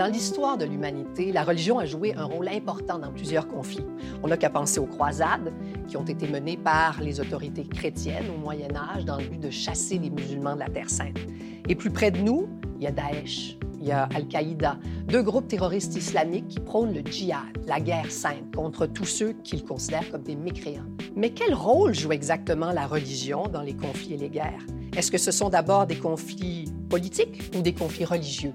Dans l'histoire de l'humanité, la religion a joué un rôle important dans plusieurs conflits. On n'a qu'à penser aux croisades qui ont été menées par les autorités chrétiennes au Moyen Âge dans le but de chasser les musulmans de la Terre sainte. Et plus près de nous, il y a Daesh, il y a Al-Qaïda, deux groupes terroristes islamiques qui prônent le djihad, la guerre sainte, contre tous ceux qu'ils considèrent comme des mécréants. Mais quel rôle joue exactement la religion dans les conflits et les guerres? Est-ce que ce sont d'abord des conflits politiques ou des conflits religieux?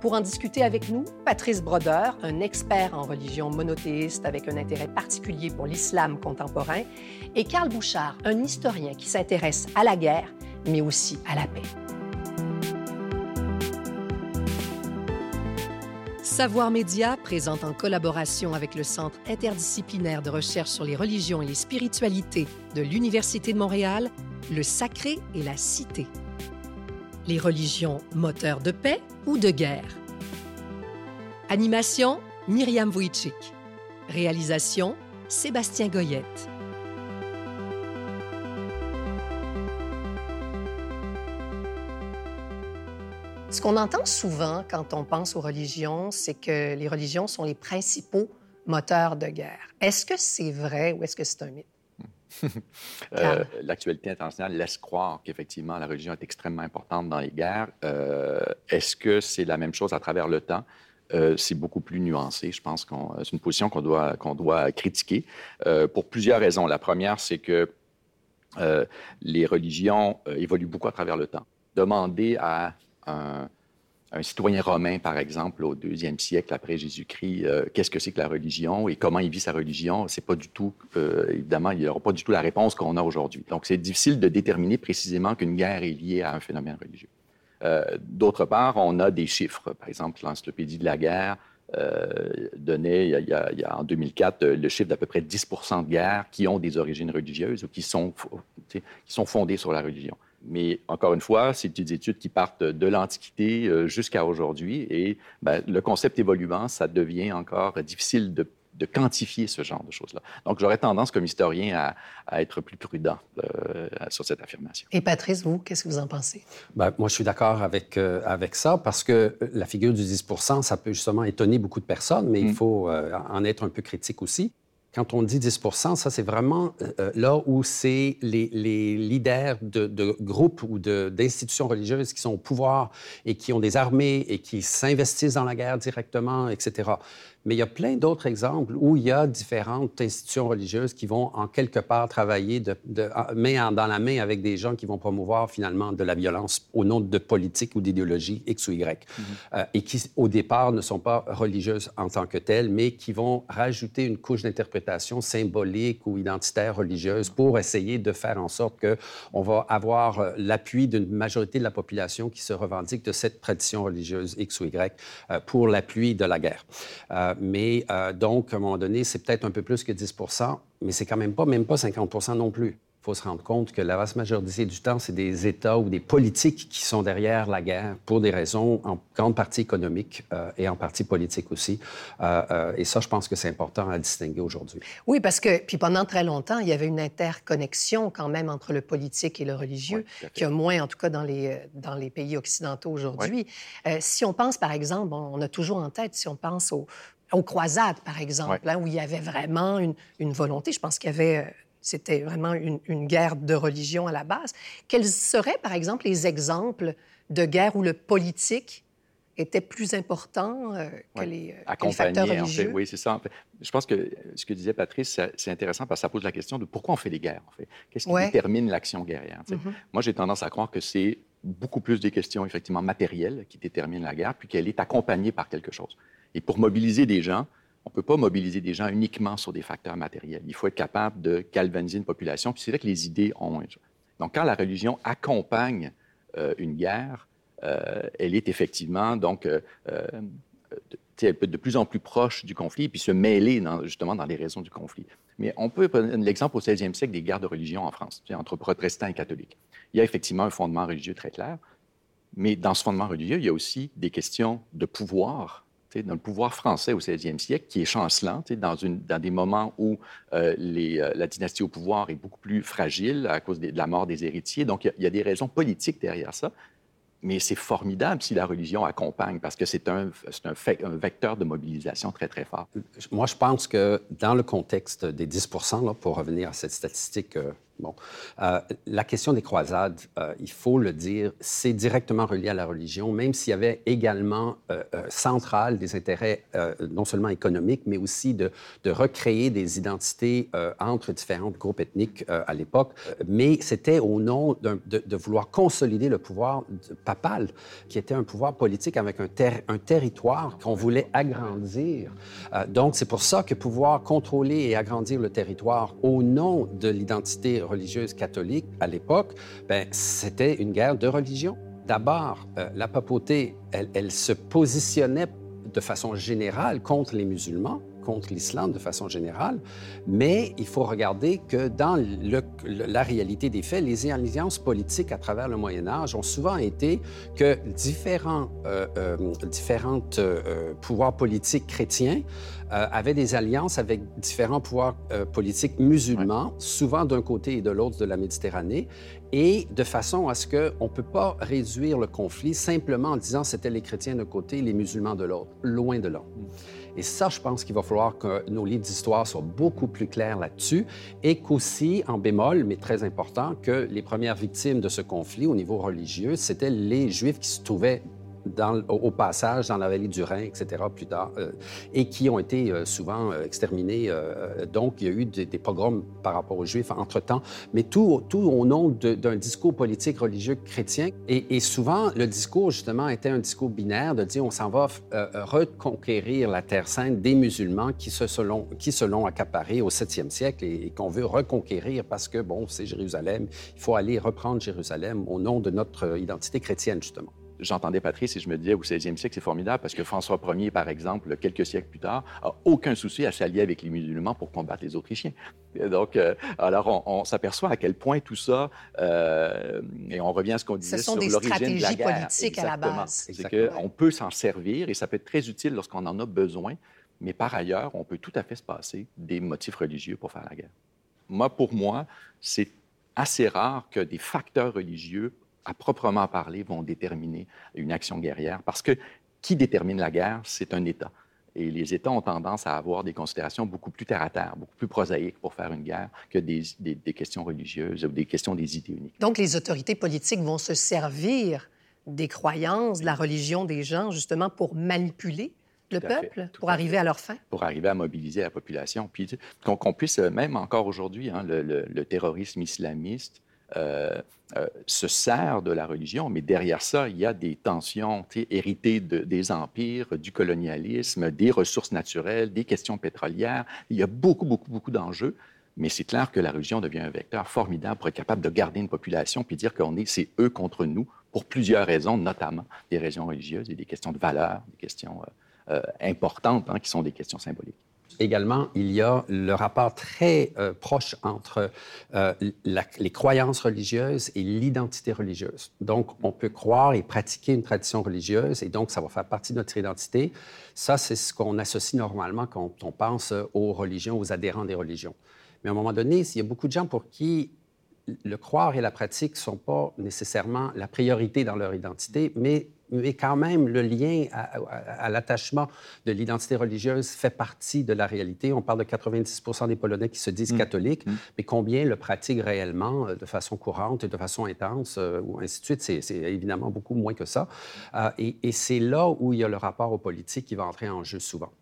Pour en discuter avec nous, Patrice Brodeur, un expert en religion monothéiste avec un intérêt particulier pour l'islam contemporain, et Karl Bouchard, un historien qui s'intéresse à la guerre, mais aussi à la paix. Savoir Média présente en collaboration avec le Centre interdisciplinaire de recherche sur les religions et les spiritualités de l'Université de Montréal, le sacré et la cité. Les religions moteurs de paix ou de guerre. Animation Myriam Wojcik. Réalisation Sébastien Goyette. Ce qu'on entend souvent quand on pense aux religions, c'est que les religions sont les principaux moteurs de guerre. Est-ce que c'est vrai ou est-ce que c'est un mythe? euh, L'actualité internationale laisse croire qu'effectivement la religion est extrêmement importante dans les guerres. Euh, Est-ce que c'est la même chose à travers le temps? Euh, c'est beaucoup plus nuancé. Je pense que c'est une position qu'on doit, qu'on doit critiquer pour plusieurs raisons. La première, c'est que les religions évoluent beaucoup à travers le temps. Demander à un, citoyen romain, par exemple, au deuxième siècle après Jésus-Christ, euh, qu'est-ce que c'est que la religion et comment il vit sa religion, c'est pas du tout, euh, évidemment, il n'y aura pas du tout la réponse qu'on a aujourd'hui. Donc, c'est difficile de déterminer précisément qu'une guerre est liée à un phénomène religieux. Euh, D'autre part, on a des chiffres. Par exemple, l'encyclopédie de la guerre donnait, il y, a, il, y a, en 2004, le chiffre d'à peu près 10% de guerres qui ont des origines religieuses ou qui sont fondées sur la religion. Mais encore une fois, c'est des études qui partent de l'Antiquité euh, jusqu'à aujourd'hui et ben, le concept évoluant, ça devient encore difficile de, de quantifier ce genre de choses-là. Donc, j'aurais tendance, comme historien, à, à être plus prudent euh, sur cette affirmation. Et Patrice, vous, qu'est-ce que vous en pensez? Ben, moi, je suis d'accord avec, euh, avec ça parce que la figure du 10% ça peut justement étonner beaucoup de personnes, mais mm. il faut euh, en être un peu critique aussi. Quand on dit 10% ça, c'est vraiment euh, là où c'est les, les, leaders de, de groupes ou d'institutions religieuses qui sont au pouvoir et qui ont des armées et qui s'investissent dans la guerre directement, etc. Mais il y a plein d'autres exemples où il y a différentes institutions religieuses qui vont en quelque part travailler de, de, main dans la main avec des gens qui vont promouvoir finalement de la violence au nom de politique ou d'idéologie X ou Y, mm -hmm. euh, et qui au départ ne sont pas religieuses en tant que telles, mais qui vont rajouter une couche d'interprétation symbolique ou identitaire religieuse pour essayer de faire en sorte que on va avoir euh, l'appui d'une majorité de la population qui se revendique de cette tradition religieuse X ou Y euh, pour l'appui de la guerre. Euh, mais euh, donc, à un moment donné, c'est peut-être un peu plus que 10% mais c'est quand même pas, même pas 50% non plus. Faut se rendre compte que la vaste majorité du temps, c'est des États ou des politiques qui sont derrière la guerre pour des raisons en grande partie économiques euh, et en partie politiques aussi. Euh, euh, et ça, je pense que c'est important à distinguer aujourd'hui. Oui, parce que puis pendant très longtemps, il y avait une interconnexion quand même entre le politique et le religieux, oui, qui a moins, en tout cas, dans les, dans les pays occidentaux aujourd'hui. Oui. Si on pense, par exemple, on a toujours en tête, si on pense aux, aux croisades, par exemple, ouais. hein, où il y avait vraiment une, une volonté. Je pense qu'il y avait c'était vraiment une, une, guerre de religion à la base. Quels seraient, par exemple, les exemples de guerres où le politique était plus important euh, que, ouais. les, euh, que les facteurs religieux? En fait, oui, c'est ça. En fait, je pense que ce que disait Patrice, c'est intéressant parce que ça pose la question de pourquoi on fait des guerres, en fait? Qu'est-ce qui ouais. détermine l'action guerrière? Mm -hmm. Moi, j'ai tendance à croire que c'est beaucoup plus des questions, effectivement, matérielles qui déterminent la guerre, puis qu'elle est accompagnée par quelque chose. Et pour mobiliser des gens, on ne peut pas mobiliser des gens uniquement sur des facteurs matériels. Il faut être capable de galvaniser une population. Puis c'est vrai que les idées ont... Donc, quand la religion accompagne euh, une guerre, euh, elle est effectivement, donc, euh, peut être de plus en plus proche du conflit, puis se mêler justement dans les raisons du conflit. Mais on peut prendre l'exemple au 16e siècle des guerres de religion en France, entre protestants et catholiques. Il y a effectivement un fondement religieux très clair, mais dans ce fondement religieux, il y a aussi des questions de pouvoir dans le pouvoir français au 16e siècle, qui est chancelant, dans, des moments où euh, euh, la dynastie au pouvoir est beaucoup plus fragile à cause de, la mort des héritiers. Donc, il y, a des raisons politiques derrière ça. mais c'est formidable si la religion accompagne, parce que c'est un, vecteur de mobilisation très, très fort. Moi, je pense que dans le contexte des 10 là, pour revenir à cette statistique euh, Bon. Euh, la question des croisades, euh, il faut le dire, c'est directement relié à la religion, même s'il y avait également euh, central des intérêts non seulement économiques, mais aussi de, recréer des identités entre différents groupes ethniques à l'époque. Mais c'était au nom de, de, vouloir consolider le pouvoir papal, qui était un pouvoir politique avec un, un territoire qu'on voulait agrandir. donc, c'est pour ça que pouvoir contrôler et agrandir le territoire au nom de l'identité religieuse catholique à l'époque, ben, c'était une guerre de religion. D'abord, euh, la papauté, elle, se positionnait de façon générale contre les musulmans, contre l'islam de façon générale, mais il faut regarder que dans la réalité des faits, les alliances politiques à travers le Moyen Âge ont souvent été que différents, euh, euh, différentes pouvoirs politiques chrétiens euh, avaient des alliances avec différents pouvoirs euh, politiques musulmans, souvent d'un côté et de l'autre de la Méditerranée, et de façon à ce qu'on ne peut pas réduire le conflit simplement en disant c'était les chrétiens d'un côté et les musulmans de l'autre, loin de là. Et ça, je pense qu'il va falloir que nos livres d'histoire soient beaucoup plus clairs là-dessus et qu'aussi, en bémol, mais très important, que les premières victimes de ce conflit au niveau religieux, c'était les Juifs qui se trouvaient au passage dans la vallée du Rhin, etc., plus tard, euh, et qui ont été euh, souvent euh, exterminés. donc, il y a eu des, pogroms par rapport aux Juifs entre-temps, mais tout, au nom d'un discours politique religieux chrétien. Et, souvent, le discours, justement, était un discours binaire de dire on s'en va reconquérir la Terre sainte des musulmans qui se selon, qui se l'ont accaparé au 7e siècle et qu'on veut reconquérir parce que, bon, c'est Jérusalem, il faut aller reprendre Jérusalem au nom de notre identité chrétienne, justement j'entendais Patrice et je me disais, au 16e siècle, c'est formidable parce que François Ier, par exemple, quelques siècles plus tard, a aucun souci à s'allier avec les musulmans pour combattre les Autrichiens. donc, euh, alors, on, s'aperçoit à quel point tout ça, euh, et on revient à ce qu'on disait sur l'origine de la guerre. politiques à la base. C'est qu'on peut s'en servir et ça peut être très utile lorsqu'on en a besoin, mais par ailleurs, on peut tout à fait se passer des motifs religieux pour faire la guerre. Moi, pour moi, c'est assez rare que des facteurs religieux à proprement parler, vont déterminer une action guerrière. Parce que qui détermine la guerre, c'est un État. Et les États ont tendance à avoir des considérations beaucoup plus terre-à-terre, beaucoup plus prosaïques pour faire une guerre que des, des, questions religieuses ou des questions des idées uniques. Donc, les autorités politiques vont se servir des croyances, de la religion des gens, justement, pour manipuler le peuple, pour arriver à leur fin? Pour arriver à mobiliser la population. Puis qu'on puisse, même encore aujourd'hui, hein, le, le, terrorisme islamiste euh, euh, se sert de la religion, mais derrière ça, il y a des tensions héritées des empires, du colonialisme, des ressources naturelles, des questions pétrolières. Il y a beaucoup, beaucoup, beaucoup d'enjeux. Mais c'est clair que la religion devient un vecteur formidable pour être capable de garder une population puis dire qu'on est, c'est eux contre nous pour plusieurs raisons, notamment des raisons religieuses et des questions de valeur, des questions euh, importantes hein, qui sont des questions symboliques également, il y a le rapport très euh, proche entre euh, les croyances religieuses et l'identité religieuse. Donc, on peut croire et pratiquer une tradition religieuse, et donc ça va faire partie de notre identité. Ça, c'est ce qu'on associe normalement quand on pense aux religions, aux adhérents des religions. Mais à un moment donné, il y a beaucoup de gens pour qui le croire et la pratique ne sont pas nécessairement la priorité dans leur identité, mais mais quand même, le lien à, l'attachement de l'identité religieuse fait partie de la réalité. On parle de 90 des Polonais qui se disent mm. catholiques, mm. mais combien le pratiquent réellement euh, de façon courante et de façon intense, euh, ou ainsi de suite, c'est évidemment beaucoup moins que ça. Euh, et, c'est là où il y a le rapport au politique qui va entrer en jeu souvent.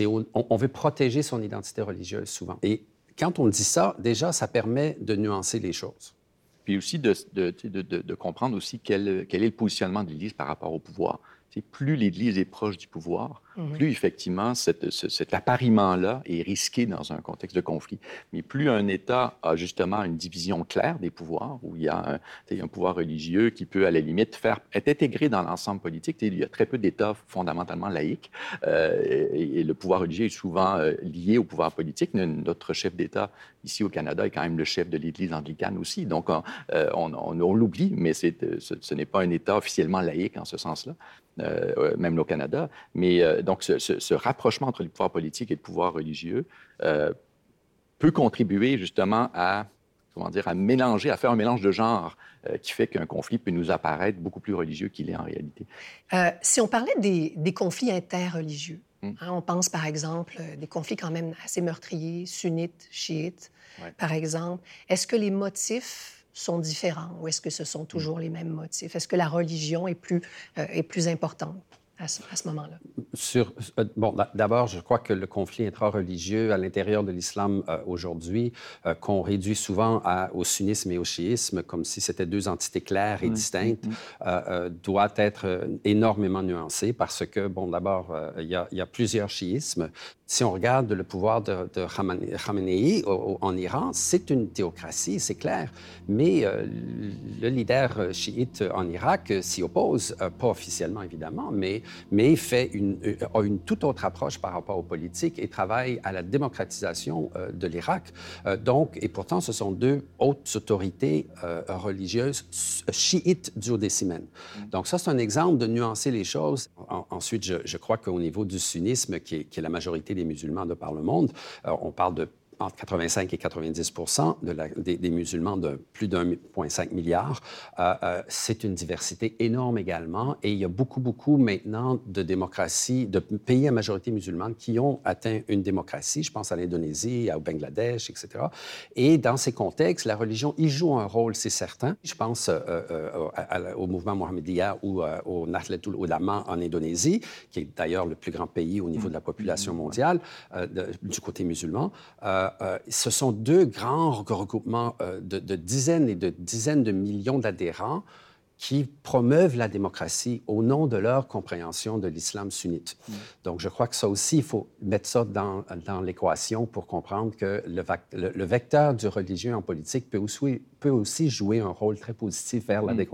On, on veut protéger son identité religieuse souvent. Et quand on dit ça, déjà, ça permet de nuancer les choses puis aussi de, de, de, de comprendre aussi quel, quel, est le positionnement de l'Église par rapport au pouvoir plus l'Église est proche du pouvoir, mhm. plus effectivement cet appariement-là est risqué dans un contexte de conflit. Mais plus un État a justement une division claire des pouvoirs, où il y a un, pouvoir religieux qui peut à la limite faire, être intégré dans l'ensemble politique, il y a très peu d'États fondamentalement laïques, euh, et, le pouvoir religieux est souvent euh, lié au pouvoir politique. Notre chef d'État ici au Canada est quand même le chef de l'Église anglicane aussi, donc on, euh, on l'oublie, mais ce, ce n'est pas un État officiellement laïque en ce sens-là. Euh, même au Canada. Mais euh, donc, ce, rapprochement entre le pouvoir politique et le pouvoir religieux euh, peut contribuer justement à comment dire, à mélanger, à faire un mélange de genres qui fait qu'un conflit peut nous apparaître beaucoup plus religieux qu'il est en réalité. si on parlait des, des conflits interreligieux, hmm. hein, on pense par exemple des conflits quand même assez meurtriers, sunnites, chiites, par exemple. Est-ce que les motifs sont différents ou est-ce que ce sont toujours les mêmes motifs? Est-ce que la religion est plus, euh, est plus importante? à ce, moment-là? Sur, euh, bon, d'abord, je crois que le conflit intra-religieux à l'intérieur de l'islam euh, aujourd'hui, euh, qu'on réduit souvent au sunnisme et au chiisme, comme si c'était deux entités claires et distinctes, mmh, mmh. doit être énormément nuancé parce que, bon, d'abord, il y, y, a plusieurs chiismes. Si on regarde le pouvoir de, de Khamenei en Iran, c'est une théocratie, c'est clair, mais le leader chiite en Irak s'y oppose, pas officiellement évidemment, mais mais fait une, euh, a une toute autre approche par rapport aux politiques et travaille à la démocratisation euh, de l'Irak. Euh, donc, et pourtant, ce sont deux hautes autorités religieuses chiites duodécimènes. Mm. Donc, ça, c'est un exemple de nuancer les choses. ensuite, je, crois qu'au niveau du sunnisme, qui est, qui est, la majorité des musulmans de par le monde, on parle de entre 85 et 90 de des, musulmans de plus d'1,5 milliard. Euh, euh, c'est une diversité énorme également. Et il y a beaucoup, beaucoup maintenant de démocraties, de pays à majorité musulmane qui ont atteint une démocratie. Je pense à l'Indonésie, au Bangladesh, etc. Et dans ces contextes, la religion y joue un rôle, c'est certain. Je pense euh, au mouvement mohammédien ou au Nahdlatul Ulama en Indonésie, qui est d'ailleurs le plus grand pays au niveau de la population mondiale du côté musulman. Euh, ce sont deux grands regroupements euh, de, dizaines et de dizaines de millions d'adhérents qui promeuvent la démocratie au nom de leur compréhension de l'islam sunnite. Mm. Donc, je crois que ça aussi, il faut mettre ça dans, dans l'équation pour comprendre que le, le, vecteur du religieux en politique peut aussi, peut aussi jouer un rôle très positif vers la, mm.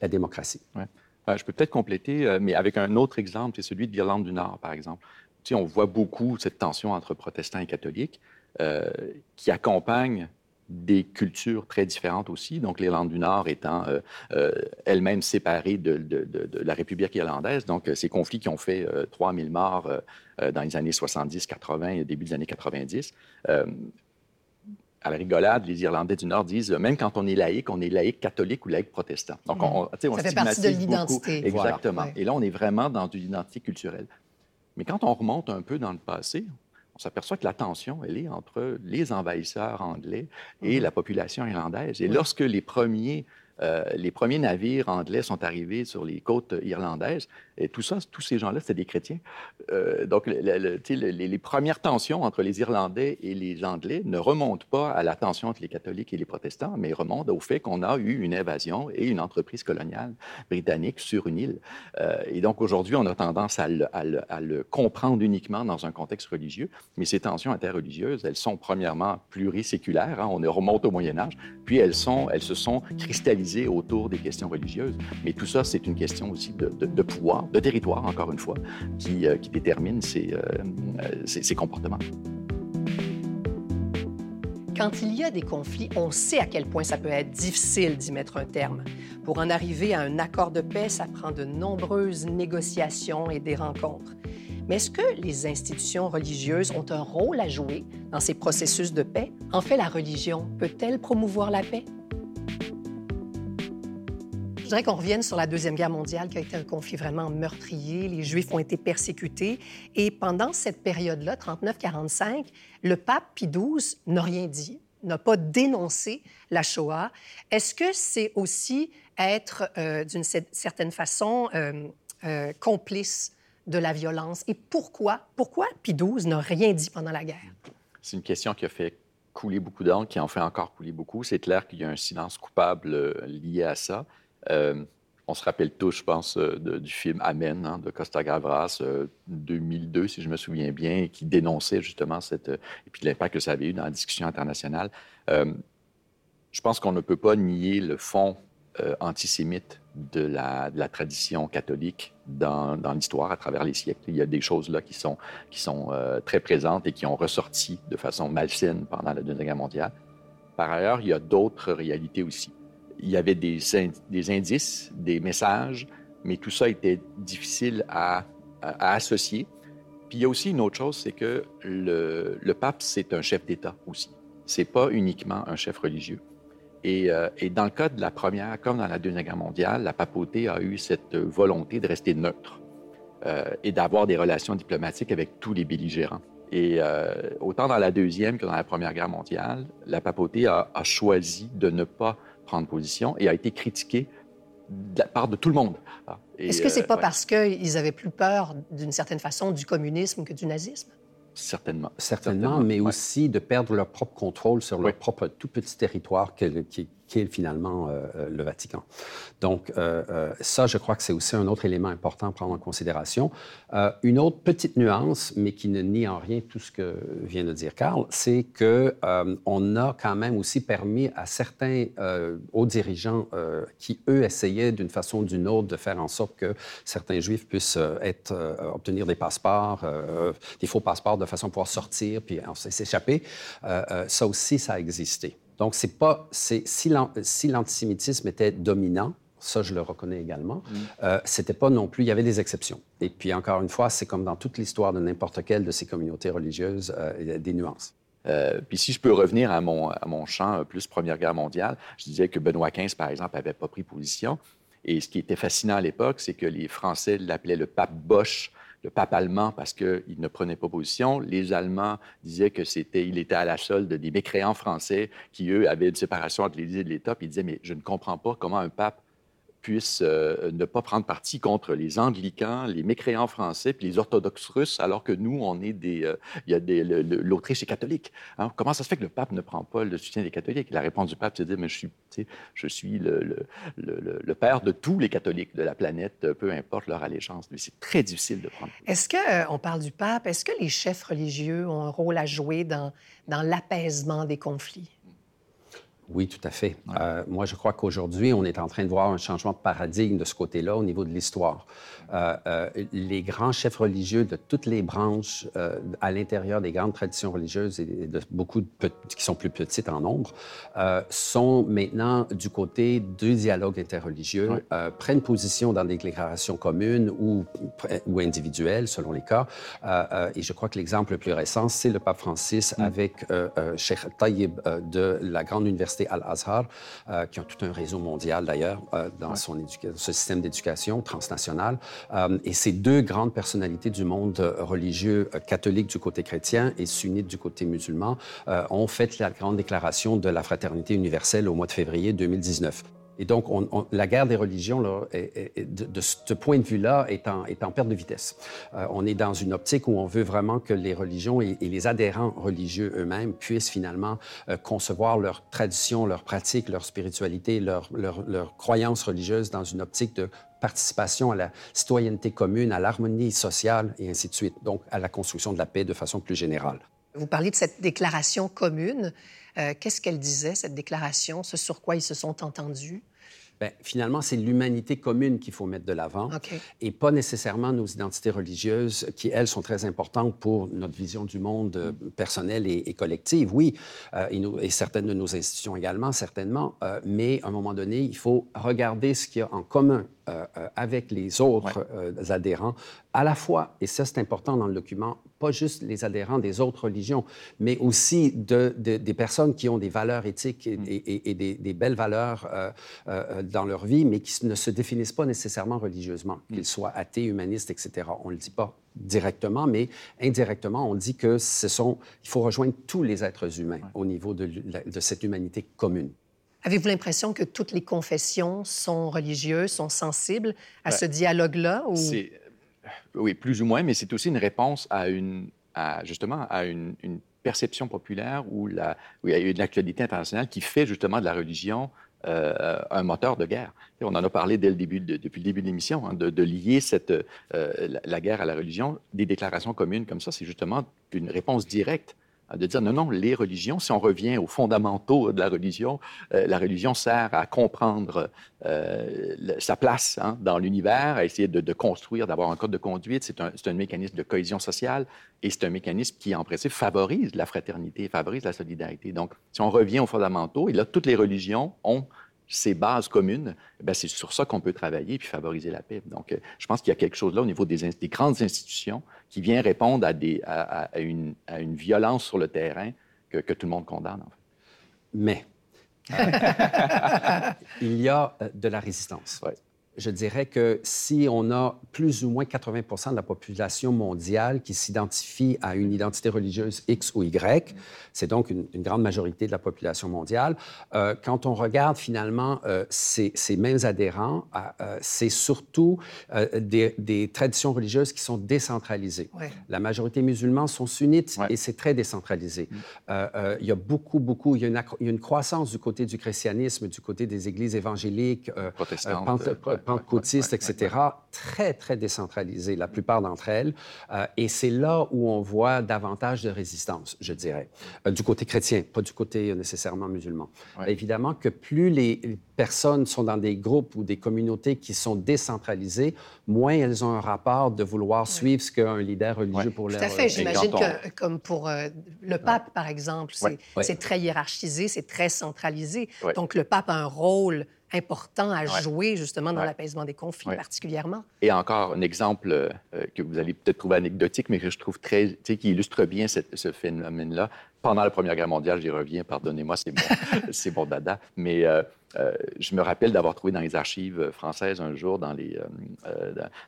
la démocratie. Ouais. Euh, je peux peut-être compléter, mais avec un autre exemple, c'est celui de l'Irlande du Nord, par exemple. Tu sais, on voit beaucoup cette tension entre protestants et catholiques. Euh, qui accompagnent des cultures très différentes aussi. Donc, l'Irlande du Nord étant euh, euh, elle-même séparée de, la République irlandaise. Donc, ces conflits qui ont fait 3000 morts dans les années 70, 80 et début des années 90. à la rigolade, les Irlandais du Nord disent, même quand on est laïque, on est laïque catholique ou laïque protestant. Donc, on, on Ça fait partie de l'identité. Exactement. Et là, on est vraiment dans une identité culturelle. Mais quand on remonte un peu dans le passé, on s'aperçoit que la tension, elle est entre les envahisseurs anglais et mmh la population irlandaise. Et lorsque les premiers euh, les premiers navires anglais sont arrivés sur les côtes irlandaises. Et tout ça, tous ces gens-là, c'était des chrétiens. Euh, donc, les, premières tensions entre les Irlandais et les Anglais ne remontent pas à la tension entre les catholiques et les protestants, mais remontent au fait qu'on a eu une invasion et une entreprise coloniale britannique sur une île. Euh, et donc, aujourd'hui, on a tendance à le, comprendre uniquement dans un contexte religieux, mais ces tensions interreligieuses, elles sont premièrement pluriséculaires, hein, on remonte au Moyen Âge, puis elles se sont cristallisées autour des questions religieuses. Mais tout ça, c'est une question aussi de, pouvoir, de territoire, encore une fois, qui, euh, détermine euh, ces, ces comportements. Quand il y a des conflits, on sait à quel point ça peut être difficile d'y mettre un terme. Pour en arriver à un accord de paix, ça prend de nombreuses négociations et des rencontres. Mais est-ce que les institutions religieuses ont un rôle à jouer dans ces processus de paix? En fait, la religion peut-elle promouvoir la paix? Je voudrais qu'on revienne sur la Deuxième Guerre mondiale, qui a été un conflit vraiment meurtrier. Les Juifs ont été persécutés. Et pendant cette période-là, 39-45, le pape Pie XII n'a rien dit, n'a pas dénoncé la Shoah. Est-ce que c'est aussi être, euh, d'une certaine façon, euh, euh, complice de la violence? Et pourquoi? Pourquoi Pie XII n'a rien dit pendant la guerre? C'est une question qui a fait couler beaucoup d'encre, qui en fait encore couler beaucoup. C'est clair qu'il y a un silence coupable lié à ça. Euh, on se rappelle tous, je pense, euh, du film Amen hein, de Costa Gavras, 2002, euh, si je me souviens bien, qui dénonçait justement cette, et puis l'impact que ça avait eu dans la discussion internationale. je pense qu'on ne peut pas nier le fond antisémite de la, tradition catholique dans, l'histoire à travers les siècles. Il y a des choses là qui sont, qui sont très présentes et qui ont ressorti de façon malsaine pendant la Deuxième Guerre mondiale. Par ailleurs, il y a d'autres réalités aussi il y avait des, indices, des messages, mais tout ça était difficile à, associer. Puis il y a aussi une autre chose, c'est que le, pape, c'est un chef d'État aussi. C'est pas uniquement un chef religieux. Et, et, dans le cas de la Première, comme dans la Deuxième Guerre mondiale, la papauté a eu cette volonté de rester neutre et d'avoir des relations diplomatiques avec tous les belligérants. Et autant dans la Deuxième que dans la Première Guerre mondiale, la papauté a choisi de ne pas prendre position et a été critiquée de la part de tout le monde. Est-ce que c'est n'est pas parce qu'ils avaient plus peur, d'une certaine façon, du communisme que du nazisme? Certainement. Certainement, mais aussi de perdre leur propre contrôle sur leur propre tout petit territoire qui, qui est finalement euh, euh, le Vatican. Donc, euh, ça, je crois que c'est aussi un autre élément important à prendre en considération. une autre petite nuance, mais qui ne nie en rien tout ce que vient de dire Carl, c'est que on a quand même aussi permis à certains hauts dirigeants qui, eux, essayaient d'une façon ou d'une autre de faire en sorte que certains Juifs puissent obtenir des passeports, des faux passeports de façon à pouvoir sortir puis s'échapper. ça aussi, ça a existé. Donc, c'est pas, si l'antisémitisme était dominant, ça je le reconnais également, mm. euh, c'était pas non plus, il y avait des exceptions. Et puis encore une fois, c'est comme dans toute l'histoire de n'importe quelle de ces communautés religieuses, euh, il y a des nuances. Euh, puis si je peux revenir à mon, à mon champ plus Première Guerre mondiale, je disais que Benoît XV, par exemple, n'avait pas pris position. Et ce qui était fascinant à l'époque, c'est que les Français l'appelaient le pape Bosch le pape allemand parce qu'il ne prenait pas position. Les Allemands disaient que c'était, il était à la solde des mécréants français qui, eux, avaient une séparation entre l'Église et l'État. Puis ils disaient, mais je ne comprends pas comment un pape puisse euh, ne pas prendre parti contre les anglicans, les mécréants français, puis les orthodoxes russes, alors que nous, on est des... Euh, y a des... L'Autriche est catholique. Hein. Comment ça se fait que le pape ne prend pas le soutien des catholiques? La réponse du pape, c'est de dire, mais je suis, je suis le, le, père de tous les catholiques de la planète, peu importe leur allégeance. C'est très difficile de prendre. Est-ce que, euh, on parle du pape, est-ce que les chefs religieux ont un rôle à jouer dans, dans l'apaisement des conflits? Oui, tout à fait. Euh, moi, je crois qu'aujourd'hui, on est en train de voir un changement de paradigme de ce côté-là au niveau de l'histoire. Euh, euh, les grands chefs religieux de toutes les branches à l'intérieur des grandes traditions religieuses et de beaucoup de qui sont plus petites en nombre sont maintenant du côté du dialogue interreligieux, prennent position dans des déclarations communes ou, ou individuelles, selon les cas. et je crois que l'exemple le plus récent, c'est le pape Francis mm. avec Cheikh Tayyib de la grande université Al-Azhar, euh, qui a tout un réseau mondial d'ailleurs euh, dans son ce système d'éducation transnational. Euh, et ces deux grandes personnalités du monde religieux catholique du côté chrétien et sunnite du côté musulman ont fait la grande déclaration de la fraternité universelle au mois de février 2019. Et donc, la guerre des religions, là, de, ce point de vue-là, est en, est en, perte de vitesse. Euh, on est dans une optique où on veut vraiment que les religions et, les adhérents religieux eux-mêmes puissent finalement euh, concevoir leur tradition, leur pratique, leur spiritualité, leur, leur, leur croyance religieuse dans une optique de participation à la citoyenneté commune, à l'harmonie sociale et ainsi de suite, donc à la construction de la paix de façon plus générale. Vous parlez de cette déclaration commune. Euh, qu'est-ce qu'elle disait, cette déclaration, ce sur quoi ils se sont entendus? Bien, finalement, c'est l'humanité commune qu'il faut mettre de l'avant et pas nécessairement nos identités religieuses qui, elles, sont très importantes pour notre vision du monde euh, personnelle et, collective, oui, euh, et, nous, et, certaines de nos institutions également, certainement, mais à un moment donné, il faut regarder ce qu'il y a en commun euh, euh, avec les autres euh, adhérents, à la fois, et ça c'est important dans le document, pas juste les adhérents des autres religions, mais aussi de, des personnes qui ont des valeurs éthiques et, mm. des, belles valeurs dans leur vie, mais qui ne se définissent pas nécessairement religieusement, mm. qu'ils soient athées, humanistes, etc. On ne le dit pas directement, mais indirectement, on dit que ce sont, il faut rejoindre tous les êtres humains au niveau de, de cette humanité commune. Avez-vous l'impression que toutes les confessions sont religieuses, sont sensibles à ce dialogue-là? Ou... Oui, plus ou moins, mais c'est aussi une réponse à une, justement, à une, perception populaire où, la, où, il y a une actualité internationale qui fait justement de la religion euh, un moteur de guerre. on en a parlé dès le début depuis le début de l'émission, hein, de, lier cette, euh, la, guerre à la religion. Des déclarations communes comme ça, c'est justement une réponse directe de dire non, non, les religions, si on revient aux fondamentaux de la religion, euh, la religion sert à comprendre euh, sa place hein, dans l'univers, à essayer de, construire, d'avoir un code de conduite. C'est un, mécanisme de cohésion sociale et c'est un mécanisme qui, en principe, favorise la fraternité, favorise la solidarité. Donc, si on revient aux fondamentaux, et là, toutes les religions ont ces bases communes, eh c'est sur ça qu'on peut travailler puis favoriser la paix. Donc, euh, je pense qu'il y a quelque chose là au niveau des grandes institutions qui vient répondre à, des, à, une, à une, violence sur le terrain que, que, tout le monde condamne. En fait. Mais il y a de la résistance. Ouais je dirais que si on a plus ou moins 80% de la population mondiale qui s'identifie à une identité religieuse X ou Y, c'est donc une, grande majorité de la population mondiale, euh, quand on regarde finalement euh, ces, mêmes adhérents, euh, c'est surtout des, traditions religieuses qui sont décentralisées. La majorité musulmane sont sunnites et c'est très décentralisé. Mm. il y a beaucoup, beaucoup, il y a, une, croissance du côté du christianisme, du côté des églises évangéliques, protestantes, pentecôtistes, etc., très, très décentralisées, la plupart d'entre elles. Euh, et c'est là où on voit davantage de résistance, je dirais, euh, du côté chrétien, pas du côté euh, nécessairement musulman. Évidemment que plus les personnes sont dans des groupes ou des communautés qui sont décentralisées, moins elles ont un rapport de vouloir suivre ce qu'un leader religieux pour leur... Tout à fait. J'imagine que, comme pour le pape, par exemple, c'est très hiérarchisé, c'est très centralisé. Donc, le pape a un rôle important à jouer justement dans l'apaisement des conflits particulièrement. Et encore un exemple euh, que vous allez peut-être trouver anecdotique, mais que je trouve très, qui illustre bien ce phénomène-là. Pendant la Première Guerre mondiale, j'y reviens, pardonnez-moi, c'est bon, bon dada, mais euh, euh, je me rappelle d'avoir trouvé dans les archives françaises un jour, dans, les,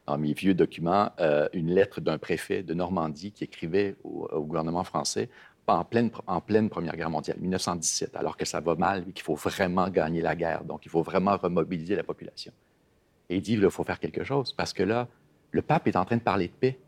dans mes vieux documents, une lettre d'un préfet de Normandie qui écrivait au gouvernement français en pleine, en pleine Première Guerre mondiale, 1917, alors que ça va mal et qu'il faut vraiment gagner la guerre. Donc, il faut vraiment remobiliser la population. Et il dit, il faut faire quelque chose, parce que là, le pape est en train de parler de paix.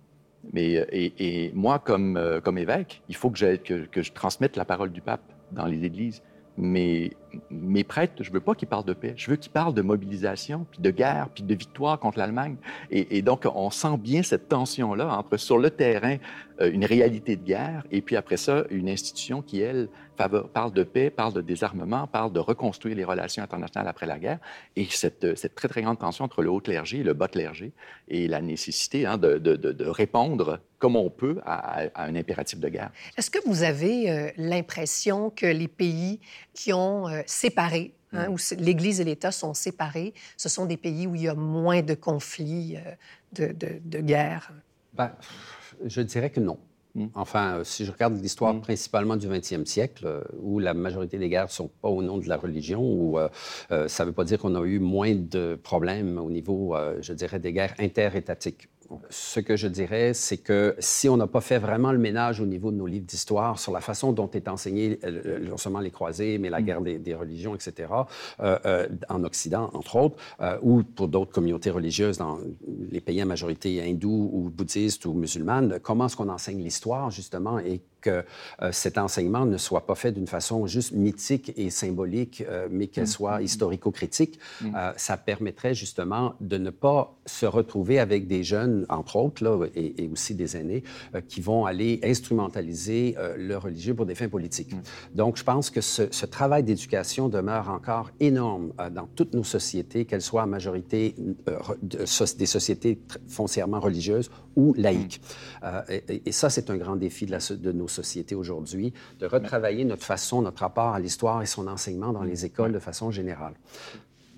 Mais, et, moi, comme, euh, comme évêque, il faut que je, que je transmette la parole du pape dans les églises. Mais mes prêtres, je veux pas qu'ils parlent de paix. Je veux qu'ils parlent de mobilisation, puis de guerre, puis de victoire contre l'Allemagne. Et, donc, on sent bien cette tension-là entre, sur le terrain, euh, une réalité de guerre, et puis après ça, une institution qui, elle, parle de paix, parle de désarmement, parle de reconstruire les relations internationales après la guerre. Et cette, cette très, très grande tension entre le haut clergé et le bas clergé, et la nécessité hein, de, de, de, répondre comme on peut à, un impératif de guerre. Est-ce que vous avez euh, l'impression que les pays qui ont euh, séparés, hein, mm. où l'Église et l'État sont séparés, ce sont des pays où il y a moins de conflits, euh, de, de, guerres? Ben, je dirais que non. Mm. Enfin, euh, si je regarde l'histoire mm. principalement du 20e siècle, euh, où la majorité des guerres ne sont pas au nom de la religion, ou ça ne veut pas dire qu'on a eu moins de problèmes au niveau, je dirais, des guerres interétatiques. Ce que je dirais, c'est que si on n'a pas fait vraiment le ménage au niveau de nos livres d'histoire sur la façon dont est enseigné euh, non seulement les croisés, mais la mm. guerre des, religions, etc., euh, euh, en Occident, entre autres, ou pour d'autres communautés religieuses dans les pays à majorité hindous ou bouddhistes ou musulmanes, comment est-ce qu'on enseigne l'histoire, justement, et que euh, cet enseignement ne soit pas fait d'une façon juste mythique et symbolique, euh, mais qu'elle mm. soit historico-critique. Mm. Euh, ça permettrait justement de ne pas se retrouver avec des jeunes, entre autres, là, et, aussi des aînés, qui vont aller instrumentaliser le religieux pour des fins politiques. Mm. Donc, je pense que ce, ce travail d'éducation demeure encore énorme dans toutes nos sociétés, qu'elles soient à majorité des sociétés foncièrement religieuses ou laïques. Et, et, ça, c'est un grand défi de, la, de nos sociétés aujourd'hui, de retravailler notre façon, notre rapport à l'histoire et son enseignement dans les écoles de façon générale.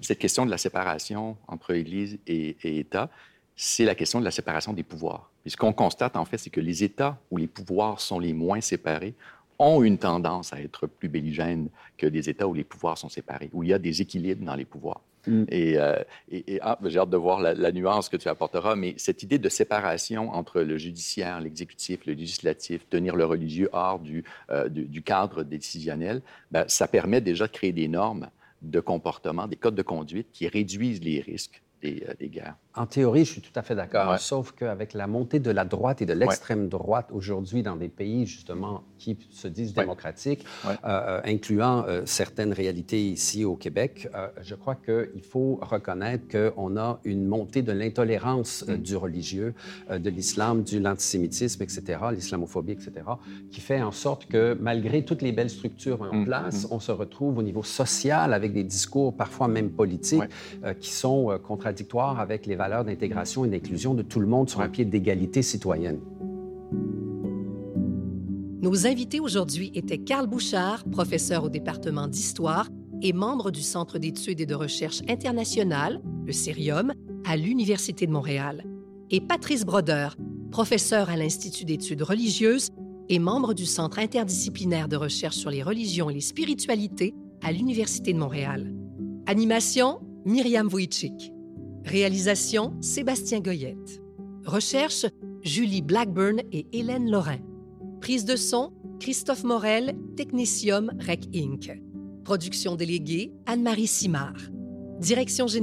Cette question de la séparation entre Église et, État, c'est la question de la séparation des pouvoirs. Et ce qu'on constate, en fait, c'est que les États où les pouvoirs sont les moins séparés ont une tendance à être plus belligènes que des États où les pouvoirs sont séparés, où il y a des équilibres dans les pouvoirs. Mm. Euh, et, ah, j'ai hâte de voir la, nuance que tu apporteras, mais cette idée de séparation entre le judiciaire, l'exécutif, le législatif, tenir le religieux hors du, euh, cadre décisionnel, ben, ça permet déjà de créer des normes de comportement, des codes de conduite qui réduisent les risques des, euh, des guerres. En théorie, je suis tout à fait d'accord. Sauf qu'avec la montée de la droite et de l'extrême droite aujourd'hui dans des pays justement qui se disent démocratiques, euh, euh, incluant euh, certaines réalités ici au Québec, je crois qu'il faut reconnaître qu'on a une montée de l'intolérance mm. du religieux, de l'islam, de l'antisémitisme, etc., l'islamophobie, etc., qui fait en sorte que malgré toutes les belles structures en mm. place, mm. on se retrouve au niveau social avec des discours parfois même politiques qui sont contradictoires avec les valeurs d'intégration et d'inclusion de tout le monde sur un pied d'égalité citoyenne. Nos invités aujourd'hui étaient Carl Bouchard, professeur au département d'histoire et membre du Centre d'études et de recherche internationale, le CERIUM, à l'Université de Montréal, et Patrice Broder, professeur à l'Institut d'études religieuses et membre du Centre interdisciplinaire de recherche sur les religions et les spiritualités à l'Université de Montréal. Animation, Myriam Wojcik. Réalisation, Sébastien Goyette. Recherche, Julie Blackburn et Hélène Lorrain. Prise de son, Christophe Morel, Technicium Rec Inc. Production déléguée, Anne-Marie Simard. Direction générale